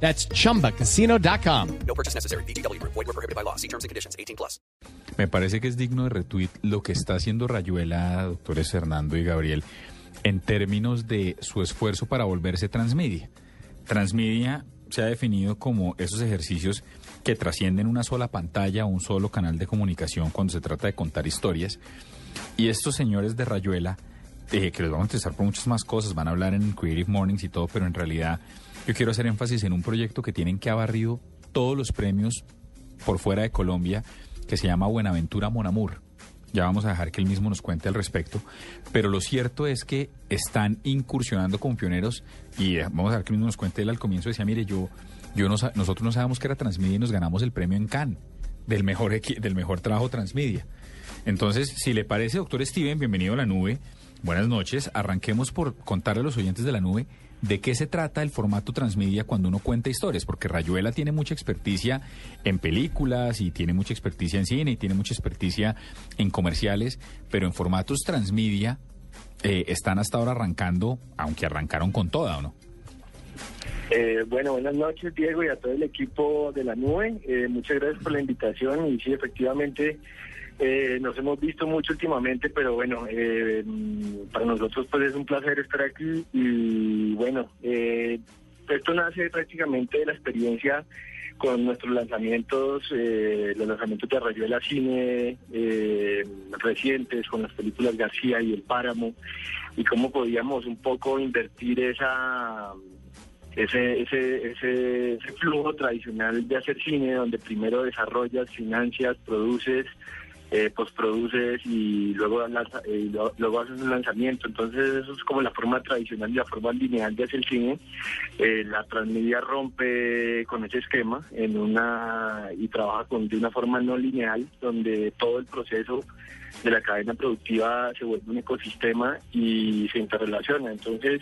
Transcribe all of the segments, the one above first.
That's chumbacasino.com. No purchase necessary. BGW. Void were prohibited by law. See terms and conditions. 18 plus. Me parece que es digno de retweet lo que está haciendo Rayuela, doctores Fernando y Gabriel, en términos de su esfuerzo para volverse transmedia. Transmedia se ha definido como esos ejercicios que trascienden una sola pantalla o un solo canal de comunicación cuando se trata de contar historias. Y estos señores de Rayuela, eh, que les vamos a interesar por muchas más cosas, van a hablar en Creative Mornings y todo, pero en realidad yo quiero hacer énfasis en un proyecto que tienen que ha barrido todos los premios por fuera de Colombia, que se llama Buenaventura Monamur. Ya vamos a dejar que él mismo nos cuente al respecto. Pero lo cierto es que están incursionando con pioneros y eh, vamos a dejar que él mismo nos cuente. Él al comienzo decía, mire, yo, yo no, nosotros no sabíamos que era Transmedia y nos ganamos el premio en Cannes del mejor, del mejor trabajo Transmedia. Entonces, si le parece, doctor Steven, bienvenido a la nube. Buenas noches. Arranquemos por contarle a los oyentes de la nube de qué se trata el formato transmedia cuando uno cuenta historias, porque Rayuela tiene mucha experticia en películas y tiene mucha experticia en cine y tiene mucha experticia en comerciales, pero en formatos transmedia eh, están hasta ahora arrancando, aunque arrancaron con toda, ¿o no? Eh, bueno, buenas noches, Diego, y a todo el equipo de la nube. Eh, muchas gracias por la invitación. Y sí, efectivamente, eh, nos hemos visto mucho últimamente, pero bueno, eh, mm, para nosotros pues es un placer estar aquí. Y bueno, eh, esto nace prácticamente de la experiencia con nuestros lanzamientos, eh, los lanzamientos de Rayuela Cine eh, recientes, con las películas García y El Páramo, y cómo podíamos un poco invertir esa ese, ese, ese, ese flujo tradicional de hacer cine, donde primero desarrollas, financias, produces, eh, postproduces y luego, lanza- eh, luego haces un lanzamiento. Entonces eso es como la forma tradicional y la forma lineal de hacer cine. Eh, la transmedia rompe con ese esquema en una y trabaja con, de una forma no lineal, donde todo el proceso de la cadena productiva se vuelve un ecosistema y se interrelaciona. Entonces,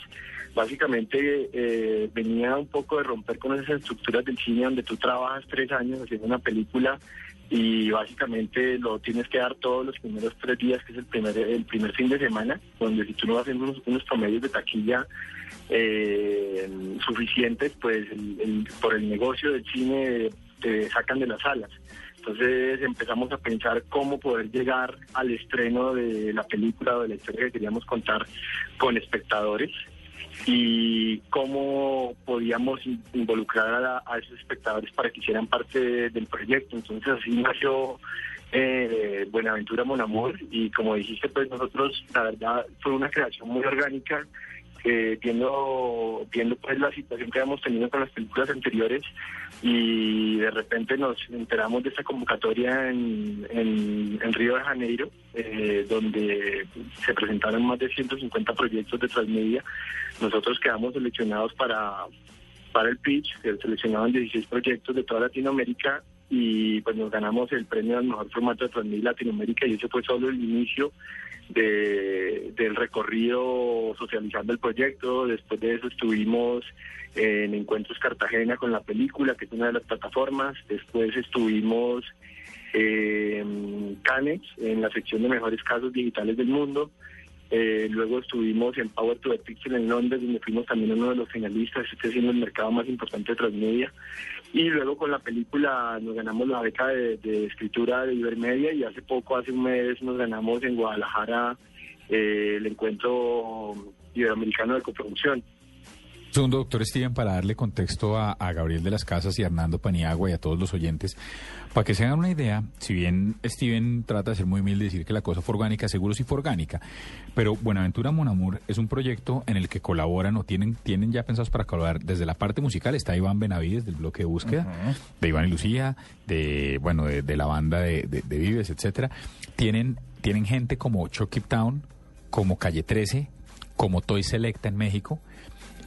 básicamente eh, venía un poco de romper con esas estructuras del cine donde tú trabajas tres años haciendo una película y básicamente lo tienes que dar todos los primeros tres días, que es el primer el primer fin de semana, donde si tú no haces unos, unos promedios de taquilla eh, suficientes, pues el- por el negocio del cine te sacan de las salas. Entonces empezamos a pensar cómo poder llegar al estreno de la película o de la historia que queríamos contar con espectadores y cómo podíamos in- involucrar a, a esos espectadores para que hicieran parte del proyecto. Entonces así nació eh, Buenaventura Monamor y como dijiste, pues nosotros la verdad fue una creación muy orgánica. Eh, viendo viendo pues la situación que habíamos tenido con las películas anteriores y de repente nos enteramos de esta convocatoria en, en, Río de Janeiro eh, donde se presentaron más de 150 proyectos de transmedia. Nosotros quedamos seleccionados para para el pitch se seleccionaban 16 proyectos de toda Latinoamérica y pues nos ganamos el premio al mejor formato de transmedia Latinoamérica y ese fue solo el inicio de, del recorrido socializando el proyecto. Después de eso estuvimos en Encuentros Cartagena con la película, que es una de las plataformas. Después estuvimos en Cannes, en la sección de mejores casos digitales del mundo. Eh, luego estuvimos en Power to the Pixel en Londres, donde fuimos también uno de los finalistas, este siendo el mercado más importante de Transmedia. Y luego con la película nos ganamos la beca de, escritura de Ibermedia y hace poco, hace un mes, nos ganamos en Guadalajara eh, el encuentro iberoamericano de coproducción. Segundo, doctor Steven, para darle contexto a, a Gabriel de las Casas y a Hernando Paniagua y a todos los oyentes, para que se hagan una idea, si bien Steven trata de ser muy humilde y decir que la cosa fue orgánica, seguro sí fue orgánica, pero Buenaventura Monamur es un proyecto en el que colaboran o tienen, tienen ya pensados para colaborar desde la parte musical, está Iván Benavides del bloque de búsqueda, de Iván y Lucía, de, bueno, de, de la banda de, de- de Vives, etcétera. Tienen, tienen gente como Chucky Town, como Calle 13, como Toy Selecta en México.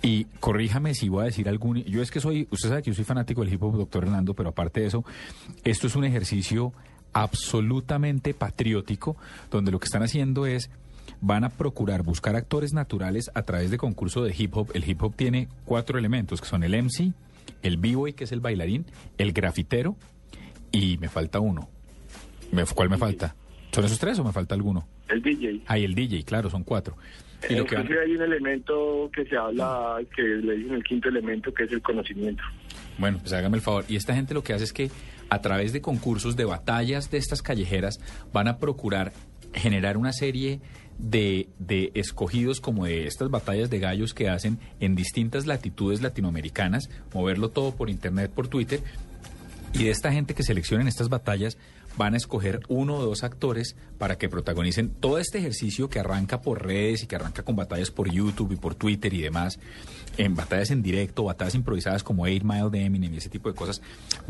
Y corríjame si voy a decir algún... Yo es que soy... Usted sabe que yo soy fanático del hip hop, doctor Hernando, pero aparte de eso, esto es un ejercicio absolutamente patriótico, donde lo que están haciendo es van a procurar buscar actores naturales a través de concurso de hip hop. El hip hop tiene cuatro elementos, que son el MC, el b-boy, que es el bailarín, el grafitero, y me falta uno. ¿Cuál me falta? ¿Son esos tres o me falta alguno? El DJ. Ah, y el DJ, claro, son cuatro. Y lo que van- hay un elemento que se habla, que le dicen el quinto elemento, que es el conocimiento. Bueno, pues hágame el favor. Y esta gente lo que hace es que a través de concursos, de batallas de estas callejeras, van a procurar generar una serie de, de escogidos como de estas batallas de gallos que hacen en distintas latitudes latinoamericanas, moverlo todo por internet, por Twitter, y de esta gente que seleccionen estas batallas van a escoger uno o dos actores para que protagonicen todo este ejercicio que arranca por redes y que arranca con batallas por YouTube y por Twitter y demás, en batallas en directo, batallas improvisadas como Eight Mile de Eminem y ese tipo de cosas,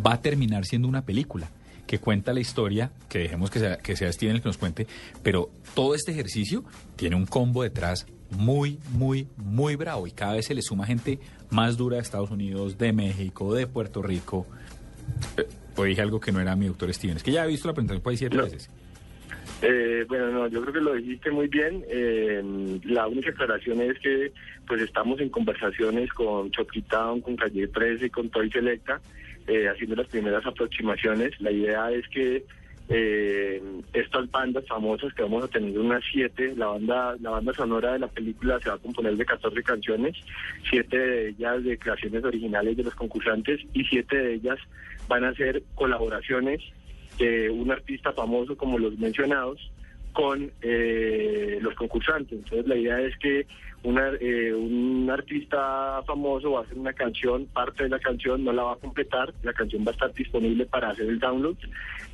va a terminar siendo una película que cuenta la historia, que dejemos que sea, que sea Steven el que nos cuente, pero todo este ejercicio tiene un combo detrás muy, muy, muy bravo y cada vez se le suma gente más dura de Estados Unidos, de México, de Puerto Rico. O dije algo que no era mi doctor Steven. Es que ya he visto la presentación por ahí siete No. veces. Eh, bueno, no, yo creo que lo dijiste muy bien. Eh, la única aclaración es que pues estamos en conversaciones con Chucky Town, con Calle 13, con Toy Selecta, eh, haciendo las primeras aproximaciones. La idea es que eh, estas bandas famosas, que vamos a tener unas siete, la banda, la banda sonora de la película se va a componer de 14 canciones, siete de ellas de creaciones originales de los concursantes y siete de ellas van a ser colaboraciones de un artista famoso como los mencionados con eh, los concursantes. Entonces la idea es que una, eh, un artista famoso va a hacer una canción, parte de la canción no la va a completar, la canción va a estar disponible para hacer el download.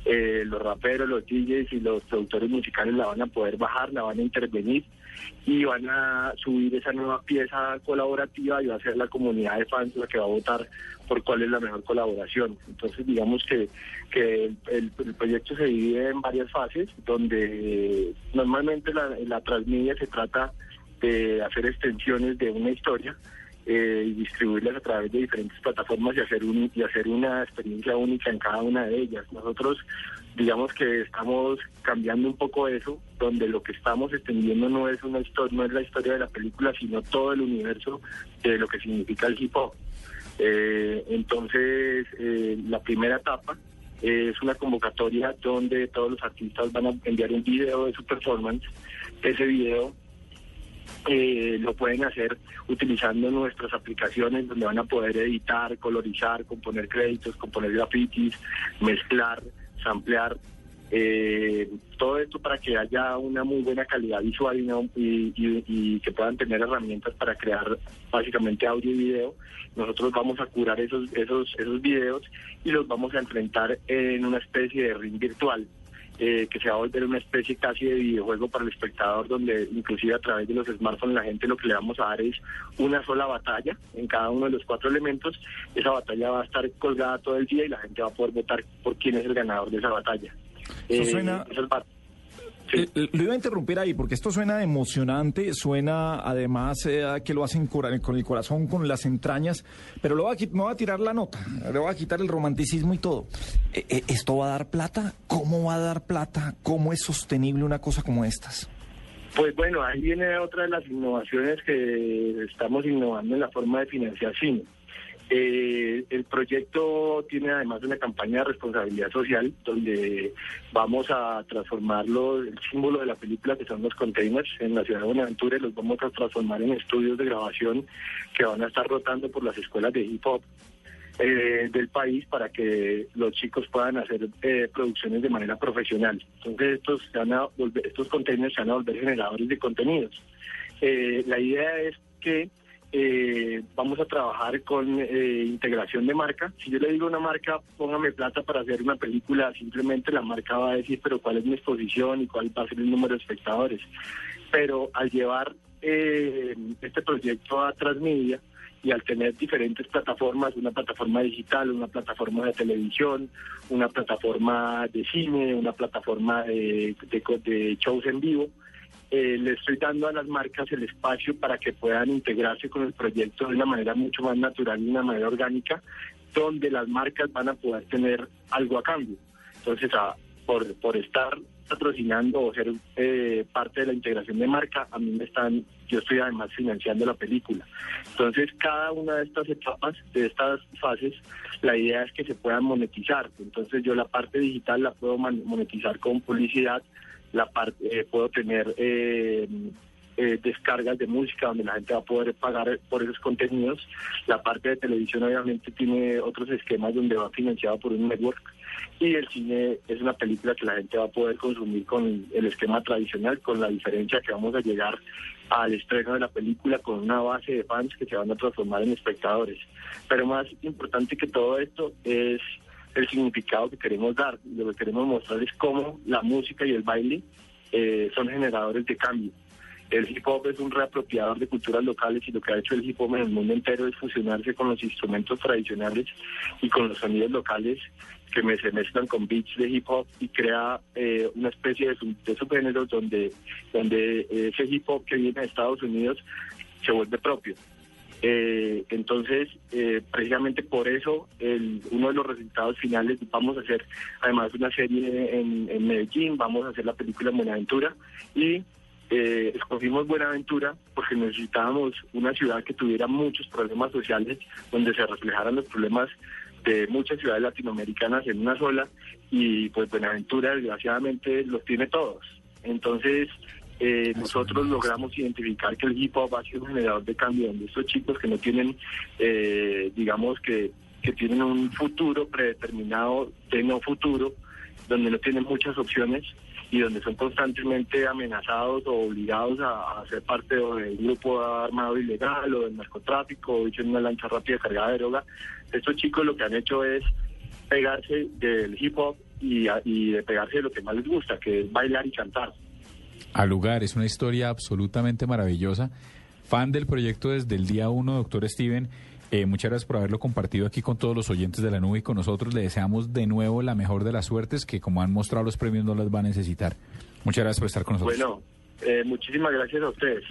Eh, los raperos, los DJs y los productores musicales la van a poder bajar, la van a intervenir y van a subir esa nueva pieza colaborativa y va a ser la comunidad de fans la que va a votar por cuál es la mejor colaboración. Entonces, digamos que, que el, proyecto se divide en varias fases, donde normalmente la, la transmedia se trata de hacer extensiones de una historia eh, y distribuirlas a través de diferentes plataformas y hacer un, y hacer una experiencia única en cada una de ellas. Nosotros digamos que estamos cambiando un poco eso, donde lo que estamos extendiendo no es una historia, no es la historia de la película, sino todo el universo de lo que significa el hip hop. Eh, entonces, eh, la primera etapa es una convocatoria donde todos los artistas van a enviar un video de su performance. Ese video eh, lo pueden hacer utilizando nuestras aplicaciones donde van a poder editar, colorizar, componer créditos, componer grafitis, mezclar, samplear. eh, todo esto para que haya una muy buena calidad visual y, y- y que puedan tener herramientas para crear básicamente audio y video. Nosotros vamos a curar esos, esos, esos videos y los vamos a enfrentar en una especie de ring virtual eh, que se va a volver una especie casi de videojuego para el espectador, donde inclusive a través de los smartphones la gente lo que le vamos a dar es una sola batalla en cada uno de los cuatro elementos. Esa batalla va a estar colgada todo el día y la gente va a poder votar por quién es el ganador de esa batalla. Eso suena- esas bat- Eh, Lo iba a interrumpir ahí porque esto suena emocionante, suena además eh, que lo hacen con el corazón, con las entrañas, pero qui- me va a tirar la nota, le va a quitar el romanticismo y todo. Eh, ¿Esto va a dar plata? ¿Cómo va a dar plata? ¿Cómo es sostenible una cosa como estas? Pues bueno, ahí viene otra de las innovaciones que estamos innovando en la forma de financiar cine. Eh, el proyecto tiene además una campaña de responsabilidad social donde vamos a transformarlo, el símbolo de la película que son los containers en la ciudad de Buenaventura, y los vamos a transformar en estudios de grabación que van a estar rotando por las escuelas de hip hop eh, del país para que los chicos puedan hacer eh, producciones de manera profesional. Entonces estos, se van a volver- estos containers se van a volver generadores de contenidos. Eh, la idea es que eh, vamos a trabajar con eh, integración de marca. Si yo le digo a una marca, póngame plata para hacer una película, simplemente la marca va a decir, pero cuál es mi exposición y cuál va a ser el número de espectadores. Pero al llevar eh, este proyecto a Transmedia, y al tener diferentes plataformas, una plataforma digital, una plataforma de televisión, una plataforma de cine, una plataforma de, de de shows en vivo, eh, le estoy dando a las marcas el espacio para que puedan integrarse con el proyecto de una manera mucho más natural y de una manera orgánica, donde las marcas van a poder tener algo a cambio. Entonces, por, por estar patrocinando o ser eh, parte de la integración de marca, a mí me están, yo estoy además financiando la película. Entonces, cada una de estas etapas, de estas fases, la idea es que se puedan monetizar. Entonces, yo la parte digital la puedo monetizar con publicidad, la parte eh, puedo tener eh, eh, descargas de música donde la gente va a poder pagar por esos contenidos. La parte de televisión obviamente tiene otros esquemas donde va financiado por un network y el cine es una película que la gente va a poder consumir con el esquema tradicional, con la diferencia que vamos a llegar al estreno de la película con una base de fans que se van a transformar en espectadores. Pero más importante que todo esto es el significado que queremos dar. Lo que queremos mostrar es cómo la música y el baile eh, son generadores de cambio el hip hop es un reapropiador de culturas locales y lo que ha hecho el hip hop en el mundo entero es fusionarse con los instrumentos tradicionales y con los sonidos locales que me, se mezclan con beats de hip hop y crea eh, una especie de, subgéneros donde, donde ese hip hop que viene de Estados Unidos se vuelve propio. Eh, entonces, eh, precisamente por eso, uno de los resultados finales, vamos a hacer además una serie en, en Medellín, vamos a hacer la película Buenaventura y eh, escogimos Buenaventura porque necesitábamos una ciudad que tuviera muchos problemas sociales, donde se reflejaran los problemas de muchas ciudades latinoamericanas en una sola, y pues Buenaventura desgraciadamente los tiene todos. Entonces, eh, nosotros logramos identificar que el hip hop ha sido un generador de cambio, donde estos chicos que no tienen, eh, digamos que, que tienen un futuro predeterminado de no futuro, donde no tienen muchas opciones, y donde son constantemente amenazados o obligados a, ser parte del grupo armado ilegal o del narcotráfico o en una lancha rápida cargada de droga. Estos chicos lo que han hecho es pegarse del hip hop y, y de pegarse de lo que más les gusta, que es bailar y cantar. Al lugar, es una historia absolutamente maravillosa. Fan del proyecto desde el día uno, doctor Steven. Eh, muchas gracias por haberlo compartido aquí con todos los oyentes de la nube y con nosotros. Le deseamos de nuevo la mejor de las suertes, que como han mostrado los premios no las va a necesitar. Muchas gracias por estar con nosotros. Bueno, eh, muchísimas gracias a ustedes.